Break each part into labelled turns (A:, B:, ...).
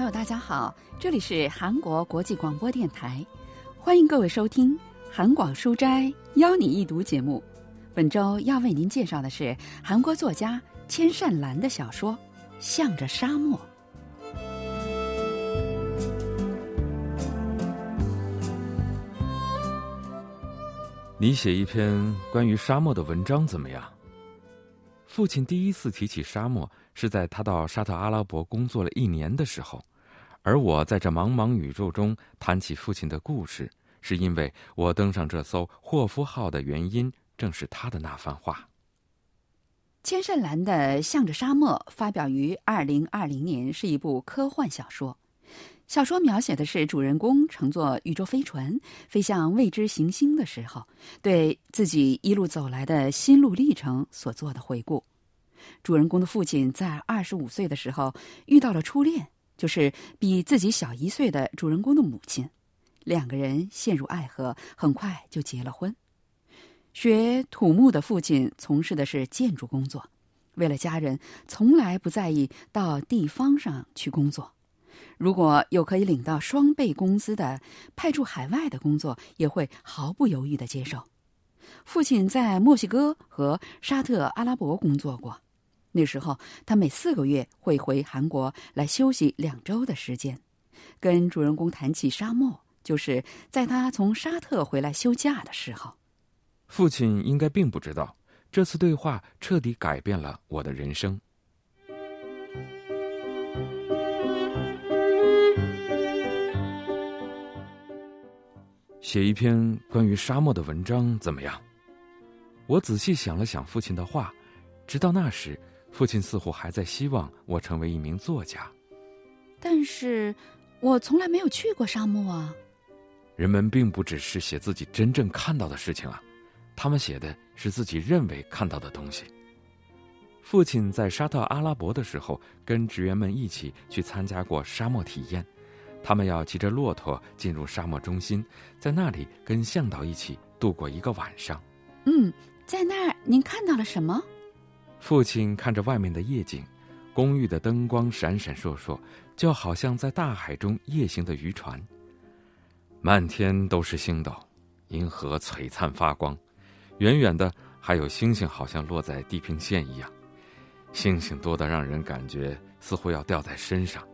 A: 朋友，大家好，这里是韩国国际广播电台，欢迎各位收听《韩广书斋邀你一读》节目。本周要为您介绍的是韩国作家千善兰的小说《向着沙漠》。
B: 你写一篇关于沙漠的文章怎么样？父亲第一次提起沙漠是在他到沙特阿拉伯工作了一年的时候，而我在这茫茫宇宙中谈起父亲的故事，是因为我登上这艘霍夫号的原因正是他的那番话。
A: 千善兰的《向着沙漠》发表于二零二零年，是一部科幻小说。小说描写的是主人公乘坐宇宙飞船飞向未知行星的时候，对自己一路走来的心路历程所做的回顾。主人公的父亲在二十五岁的时候遇到了初恋，就是比自己小一岁的主人公的母亲，两个人陷入爱河，很快就结了婚。学土木的父亲从事的是建筑工作，为了家人，从来不在意到地方上去工作。如果有可以领到双倍工资的派驻海外的工作，也会毫不犹豫的接受。父亲在墨西哥和沙特阿拉伯工作过，那时候他每四个月会回韩国来休息两周的时间。跟主人公谈起沙漠，就是在他从沙特回来休假的时候。
B: 父亲应该并不知道，这次对话彻底改变了我的人生。写一篇关于沙漠的文章怎么样？我仔细想了想父亲的话，直到那时，父亲似乎还在希望我成为一名作家。
A: 但是，我从来没有去过沙漠啊。
B: 人们并不只是写自己真正看到的事情啊，他们写的是自己认为看到的东西。父亲在沙特阿拉伯的时候，跟职员们一起去参加过沙漠体验。他们要骑着骆驼进入沙漠中心，在那里跟向导一起度过一个晚上。
A: 嗯，在那儿您看到了什么？
B: 父亲看着外面的夜景，公寓的灯光闪闪烁烁，就好像在大海中夜行的渔船。漫天都是星斗，银河璀璨发光，远远的还有星星，好像落在地平线一样。星星多得让人感觉似乎要掉在身上。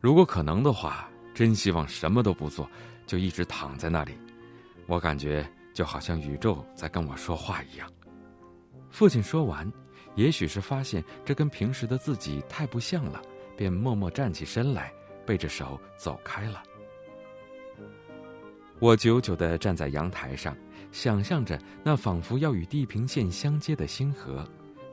B: 如果可能的话，真希望什么都不做，就一直躺在那里。我感觉就好像宇宙在跟我说话一样。父亲说完，也许是发现这跟平时的自己太不像了，便默默站起身来，背着手走开了。我久久的站在阳台上，想象着那仿佛要与地平线相接的星河，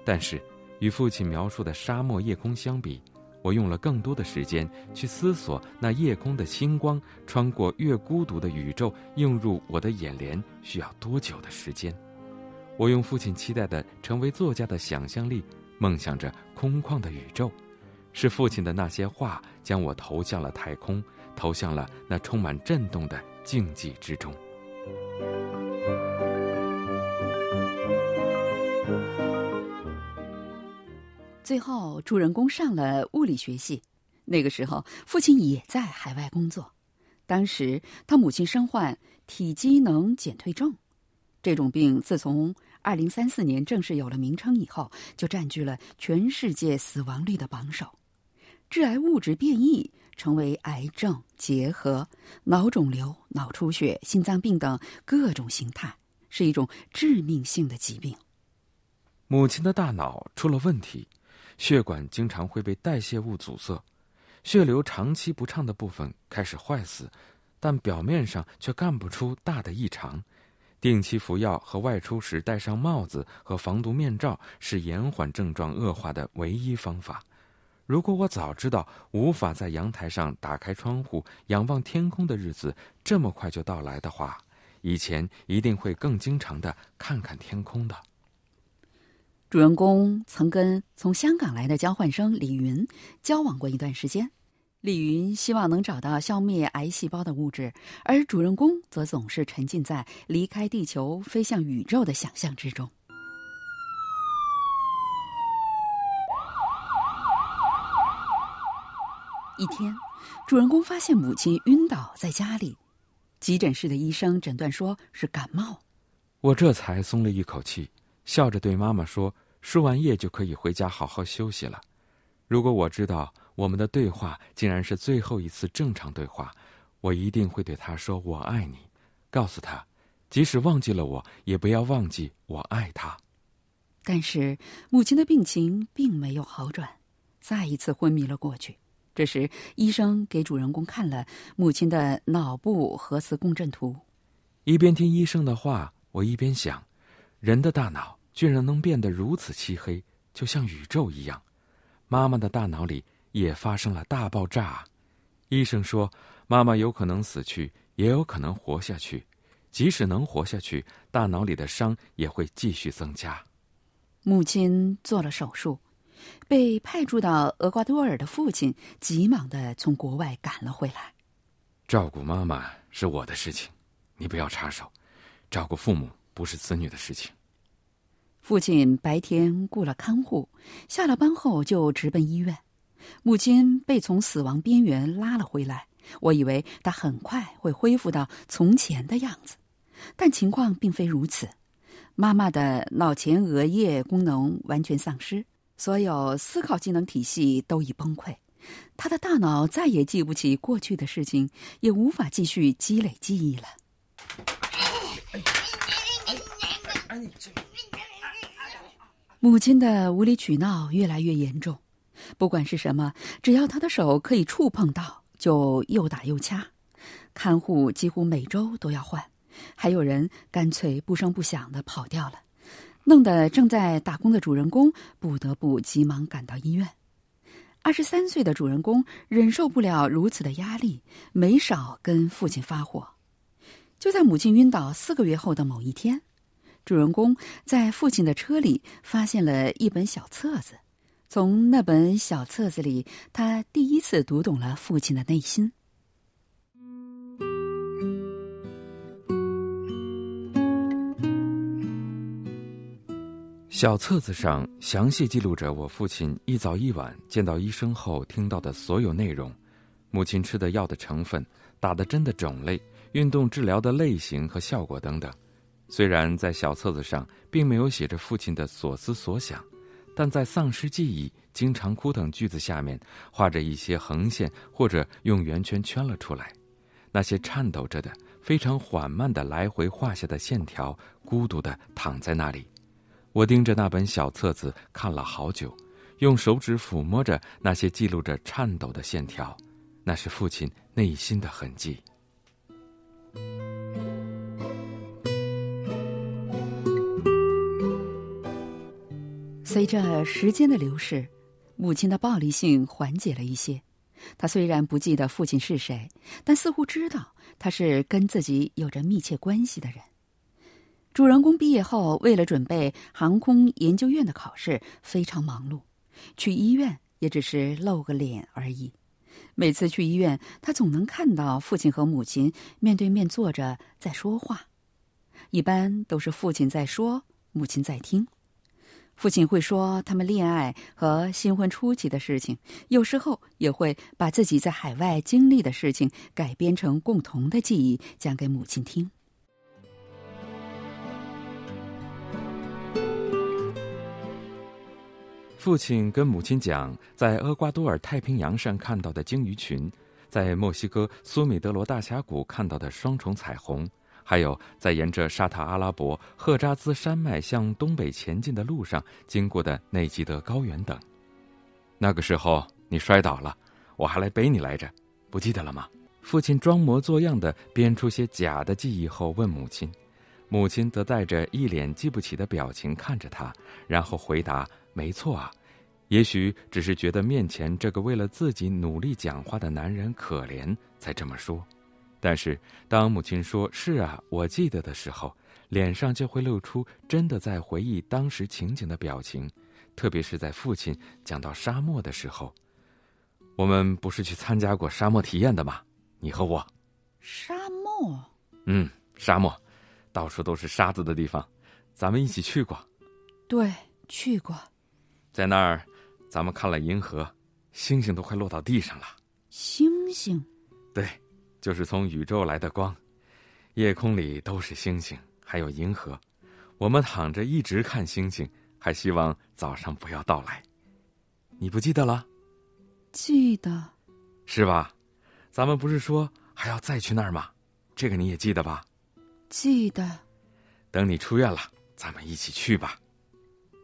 B: 但是与父亲描述的沙漠夜空相比。我用了更多的时间去思索，那夜空的星光穿过越孤独的宇宙，映入我的眼帘需要多久的时间？我用父亲期待的成为作家的想象力，梦想着空旷的宇宙。是父亲的那些话，将我投向了太空，投向了那充满震动的静寂之中。
A: 最后，主人公上了物理学系。那个时候，父亲也在海外工作。当时，他母亲身患体机能减退症，这种病自从二零三四年正式有了名称以后，就占据了全世界死亡率的榜首。致癌物质变异，成为癌症、结核、脑肿瘤、脑出血、心脏病等各种形态，是一种致命性的疾病。
B: 母亲的大脑出了问题。血管经常会被代谢物阻塞，血流长期不畅的部分开始坏死，但表面上却干不出大的异常。定期服药和外出时戴上帽子和防毒面罩是延缓症状恶化的唯一方法。如果我早知道无法在阳台上打开窗户仰望天空的日子这么快就到来的话，以前一定会更经常的看看天空的。
A: 主人公曾跟从香港来的交换生李云交往过一段时间，李云希望能找到消灭癌细胞的物质，而主人公则总是沉浸在离开地球飞向宇宙的想象之中。一天，主人公发现母亲晕倒在家里，急诊室的医生诊断说是感冒。
B: 我这才松了一口气，笑着对妈妈说：“输完液就可以回家好好休息了。”如果我知道我们的对话竟然是最后一次正常对话，我一定会对他说“我爱你”，告诉他，即使忘记了我，也不要忘记我爱他。
A: 但是母亲的病情并没有好转，再一次昏迷了过去。这时，医生给主人公看了母亲的脑部核磁共振图。
B: 一边听医生的话，我一边想，人的大脑居然能变得如此漆黑，就像宇宙一样。妈妈的大脑里也发生了大爆炸。医生说，妈妈有可能死去，也有可能活下去。即使能活下去，大脑里的伤也会继续增加。
A: 母亲做了手术，被派驻到厄瓜多尔的父亲急忙的从国外赶了回来。
B: 照顾妈妈是我的事情，你不要插手。照顾父母不是子女的事情。
A: 父亲白天雇了看护，下了班后就直奔医院。母亲被从死亡边缘拉了回来。我以为她很快会恢复到从前的样子，但情况并非如此。妈妈的脑前额叶功能完全丧失，所有思考机能体系都已崩溃。她的大脑再也记不起过去的事情，也无法继续积累记忆了。母亲的无理取闹越来越严重，不管是什么，只要他的手可以触碰到，就又打又掐。看护几乎每周都要换，还有人干脆不声不响的跑掉了，弄得正在打工的主人公不得不急忙赶到医院。二十三岁的主人公忍受不了如此的压力，没少跟父亲发火。就在母亲晕倒四个月后的某一天。主人公在父亲的车里发现了一本小册子，从那本小册子里，他第一次读懂了父亲的内心。
B: 小册子上详细记录着我父亲一早一晚见到医生后听到的所有内容，母亲吃的药的成分、打的针的种类、运动治疗的类型和效果等等。虽然在小册子上并没有写着父亲的所思所想，但在丧失记忆、经常哭等句子下面画着一些横线，或者用圆圈圈了出来。那些颤抖着的、非常缓慢的来回画下的线条，孤独的躺在那里。我盯着那本小册子看了好久，用手指抚摸着那些记录着颤抖的线条，那是父亲内心的痕迹。
A: 随着时间的流逝，母亲的暴力性缓解了一些。她虽然不记得父亲是谁，但似乎知道他是跟自己有着密切关系的人。主人公毕业后，为了准备航空研究院的考试，非常忙碌。去医院也只是露个脸而已。每次去医院，他总能看到父亲和母亲面对面坐着在说话，一般都是父亲在说，母亲在听。父亲会说他们恋爱和新婚初期的事情，有时候也会把自己在海外经历的事情改编成共同的记忆，讲给母亲听。
B: 父亲跟母亲讲，在厄瓜多尔太平洋上看到的鲸鱼群，在墨西哥苏米德罗大峡谷看到的双重彩虹。还有在沿着沙特阿拉伯赫扎兹山脉向东北前进的路上经过的内基德高原等，那个时候你摔倒了，我还来背你来着，不记得了吗？父亲装模作样的编出些假的记忆后问母亲，母亲则带着一脸记不起的表情看着他，然后回答：“没错啊，也许只是觉得面前这个为了自己努力讲话的男人可怜，才这么说。”但是，当母亲说“是啊，我记得”的时候，脸上就会露出真的在回忆当时情景的表情，特别是在父亲讲到沙漠的时候。我们不是去参加过沙漠体验的吗？你和我。
A: 沙漠。
B: 嗯，沙漠，到处都是沙子的地方，咱们一起去过。
A: 对，去过。
B: 在那儿，咱们看了银河，星星都快落到地上了。
A: 星星，
B: 对，就是从宇宙来的光。夜空里都是星星，还有银河。我们躺着一直看星星，还希望早上不要到来。你不记得了？
A: 记得，
B: 是吧？咱们不是说还要再去那儿吗？这个你也记得吧？
A: 记得。
B: 等你出院了，咱们一起去吧。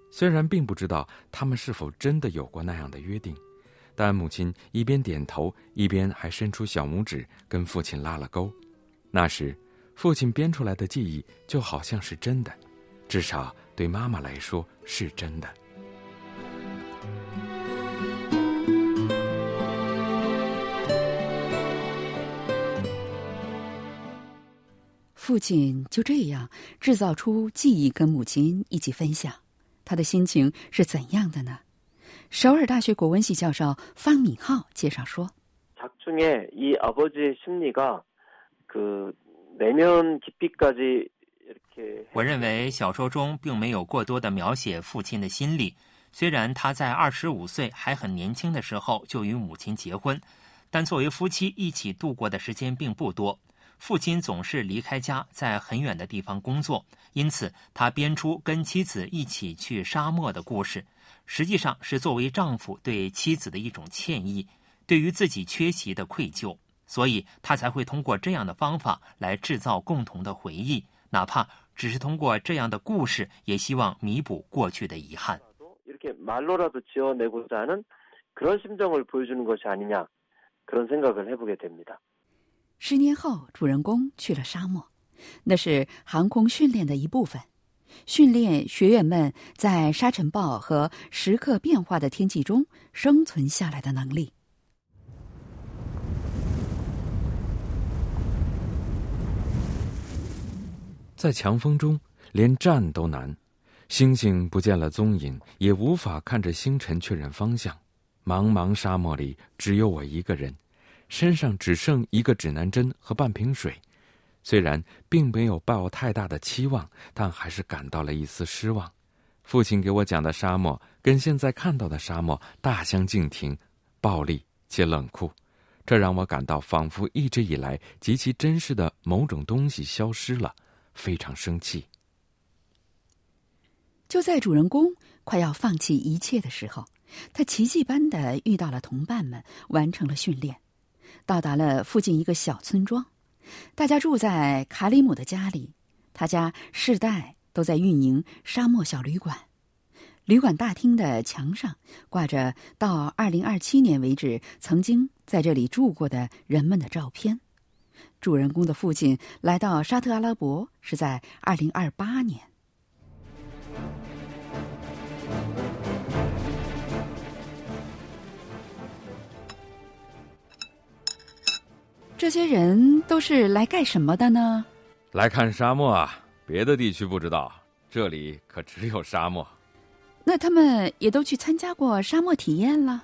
B: 虽然并不知道他们是否真的有过那样的约定。但母亲一边点头，一边还伸出小拇指跟父亲拉了钩。那时，父亲编出来的记忆就好像是真的，至少对妈妈来说是真的。
A: 父亲就这样制造出记忆，跟母亲一起分享，他的心情是怎样的呢？首尔大学国文系教授方敏浩介绍说：“
C: 작중에이아버지의심리가그내면깊이까지
D: 我认为小说中并没有过多的描写父亲的心理。虽然他在二十五岁还很年轻的时候就与母亲结婚，但作为夫妻一起度过的时间并不多。 父亲总是离开家，在很远的地方工作，因此他编出跟妻子一起去沙漠的故事。”实际上是作为丈夫对妻子的一种歉意，对于自己缺席的愧疚，所以他才会通过这样的方法来制造共同的回忆，哪怕只是通过这样的故事，也希望弥补过去的遗憾。
A: 十年后，主人公去了沙漠，那是航空训练的一部分。训练学员们在沙尘暴和时刻变化的天气中生存下来的能力。
B: 在强风中，连站都难。星星不见了踪影，也无法看着星辰确认方向。茫茫沙漠里，只有我一个人，身上只剩一个指南针和半瓶水。虽然并没有抱太大的期望，但还是感到了一丝失望。父亲给我讲的沙漠跟现在看到的沙漠大相径庭，暴力且冷酷，这让我感到仿佛一直以来极其珍视的某种东西消失了，非常生气。
A: 就在主人公快要放弃一切的时候，他奇迹般的遇到了同伴们，完成了训练，到达了附近一个小村庄。大家住在卡里姆的家里，他家世代都在运营沙漠小旅馆。旅馆大厅的墙上挂着到二零二七年为止曾经在这里住过的人们的照片。主人公的父亲来到沙特阿拉伯是在二零二八年。这些人都是来干什么的呢？
B: 来看沙漠啊！别的地区不知道，这里可只有沙漠。
A: 那他们也都去参加过沙漠体验了。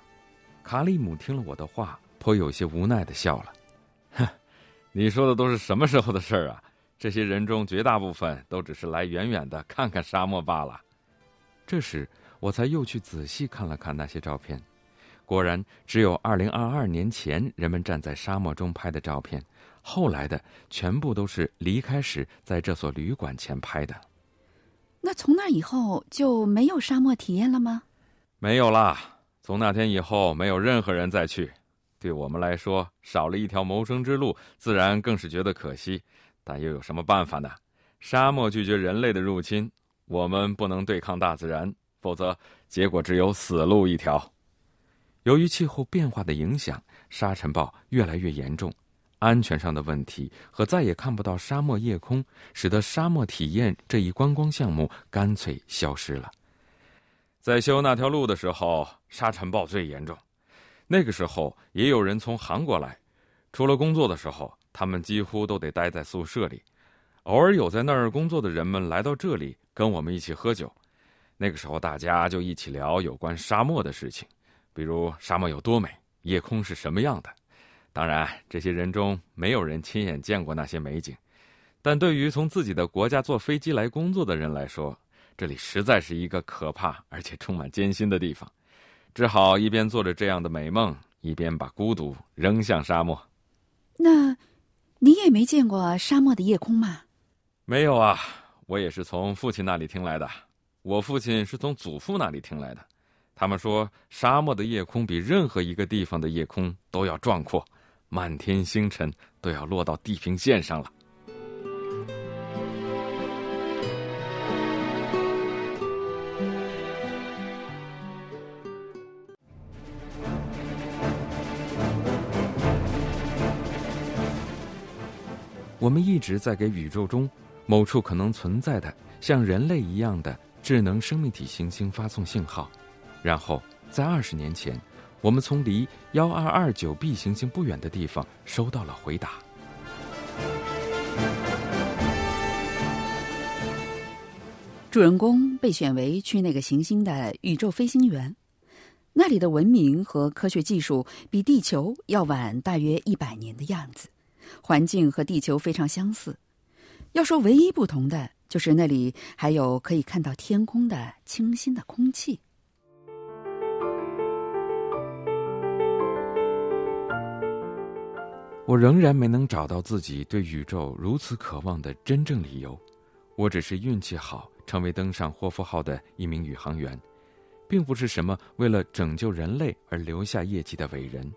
B: 卡里姆听了我的话，颇有些无奈的笑了。哼，你说的都是什么时候的事儿啊？这些人中绝大部分都只是来远远的看看沙漠罢了。这时，我才又去仔细看了看那些照片。果然，只有二零二二年前人们站在沙漠中拍的照片，后来的全部都是离开时在这所旅馆前拍的。
A: 那从那以后就没有沙漠体验了吗？
B: 没有啦，从那天以后，没有任何人再去。对我们来说，少了一条谋生之路，自然更是觉得可惜。但又有什么办法呢？沙漠拒绝人类的入侵，我们不能对抗大自然，否则结果只有死路一条。由于气候变化的影响，沙尘暴越来越严重，安全上的问题和再也看不到沙漠夜空，使得沙漠体验这一观光项目干脆消失了。在修那条路的时候，沙尘暴最严重。那个时候也有人从韩国来，除了工作的时候，他们几乎都得待在宿舍里。偶尔有在那儿工作的人们来到这里跟我们一起喝酒，那个时候大家就一起聊有关沙漠的事情。比如沙漠有多美，夜空是什么样的？当然，这些人中没有人亲眼见过那些美景，但对于从自己的国家坐飞机来工作的人来说，这里实在是一个可怕而且充满艰辛的地方。只好一边做着这样的美梦，一边把孤独扔向沙漠。
A: 那，你也没见过沙漠的夜空吗？
B: 没有啊，我也是从父亲那里听来的。我父亲是从祖父那里听来的。他们说，沙漠的夜空比任何一个地方的夜空都要壮阔，满天星辰都要落到地平线上了。我们一直在给宇宙中某处可能存在的像人类一样的智能生命体行星发送信号，然后在二十年前，我们从离幺二二九 b 行星不远的地方收到了回答。
A: 主人公被选为去那个行星的宇宙飞行员，那里的文明和科学技术比地球要晚大约一百年的样子。环境和地球非常相似，要说唯一不同的，就是那里还有可以看到天空的清新的空气。
B: 我仍然没能找到自己对宇宙如此渴望的真正理由，我只是运气好，成为登上霍夫号的一名宇航员，并不是什么为了拯救人类而留下业绩的伟人。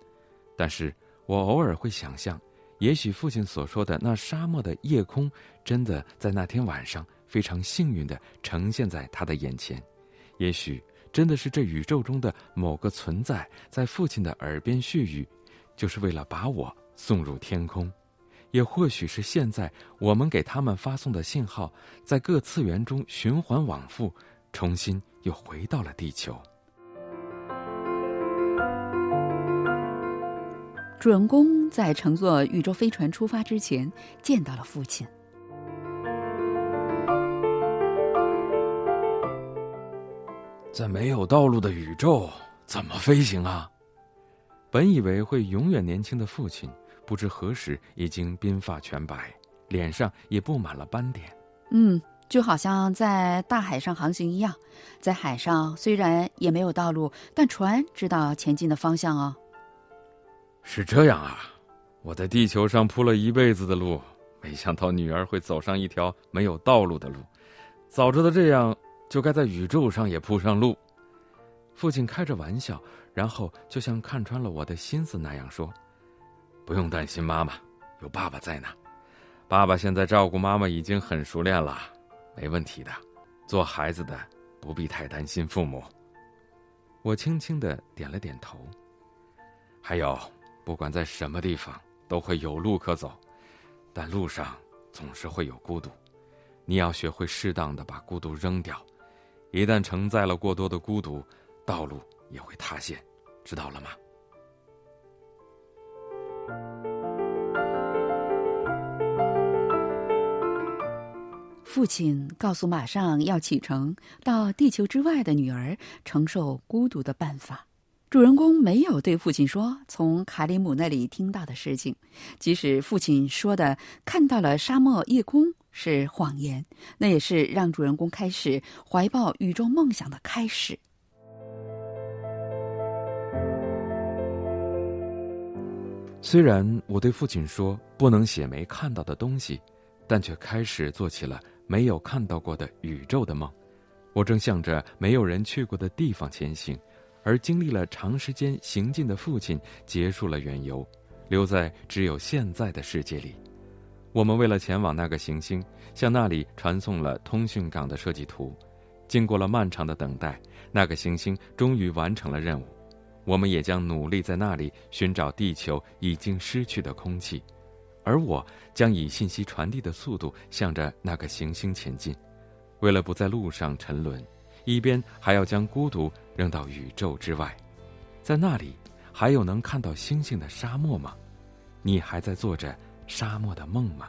B: 但是我偶尔会想象。也许父亲所说的那沙漠的夜空，真的在那天晚上非常幸运的呈现在他的眼前。也许真的是这宇宙中的某个存在在父亲的耳边絮语，就是为了把我送入天空。也或许是现在我们给他们发送的信号，在各次元中循环往复，重新又回到了地球。
A: 主人公在乘坐宇宙飞船出发之前，见到了父亲。
B: 在没有道路的宇宙，怎么飞行啊？本以为会永远年轻的父亲，不知何时已经鬓发全白，脸上也布满了斑点。
A: 嗯，就好像在大海上航行一样，在海上虽然也没有道路，但船知道前进的方向哦。
B: 是这样啊，我在地球上铺了一辈子的路，没想到女儿会走上一条没有道路的路。早知道这样，就该在宇宙上也铺上路。父亲开着玩笑，然后就像看穿了我的心思那样说：“不用担心，妈妈，有爸爸在呢。爸爸现在照顾妈妈已经很熟练了，没问题的。做孩子的不必太担心父母。”我轻轻的点了点头。还有。不管在什么地方，都会有路可走，但路上总是会有孤独。你要学会适当的把孤独扔掉，一旦承载了过多的孤独，道路也会塌陷，知道了吗？
A: 父亲告诉马上要启程到地球之外的女儿承受孤独的办法。主人公没有对父亲说从卡里姆那里听到的事情，即使父亲说的看到了沙漠夜空是谎言，那也是让主人公开始怀抱宇宙梦想的开始。
B: 虽然我对父亲说不能写没看到的东西，但却开始做起了没有看到过的宇宙的梦。我正向着没有人去过的地方前行。而经历了长时间行进的父亲结束了远游，留在只有现在的世界里。我们为了前往那个行星，向那里传送了通讯港的设计图。经过了漫长的等待，那个行星终于完成了任务。我们也将努力在那里寻找地球已经失去的空气，而我将以信息传递的速度向着那个行星前进，为了不在路上沉沦。一边还要将孤独扔到宇宙之外，在那里还有能看到星星的沙漠吗？你还在做着沙漠的梦吗？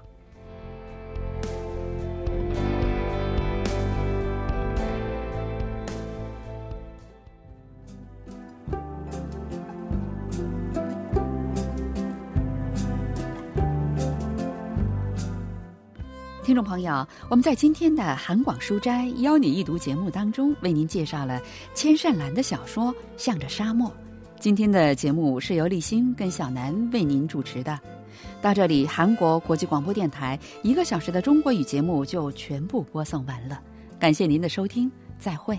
A: 听众朋友，我们在今天的韩广书斋邀你一读节目当中，为您介绍了千善兰的小说《向着沙漠》，今天的节目是由立新跟小南为您主持的。到这里，韩国国际广播电台一个小时的中国语节目就全部播送完了。感谢您的收听，再会。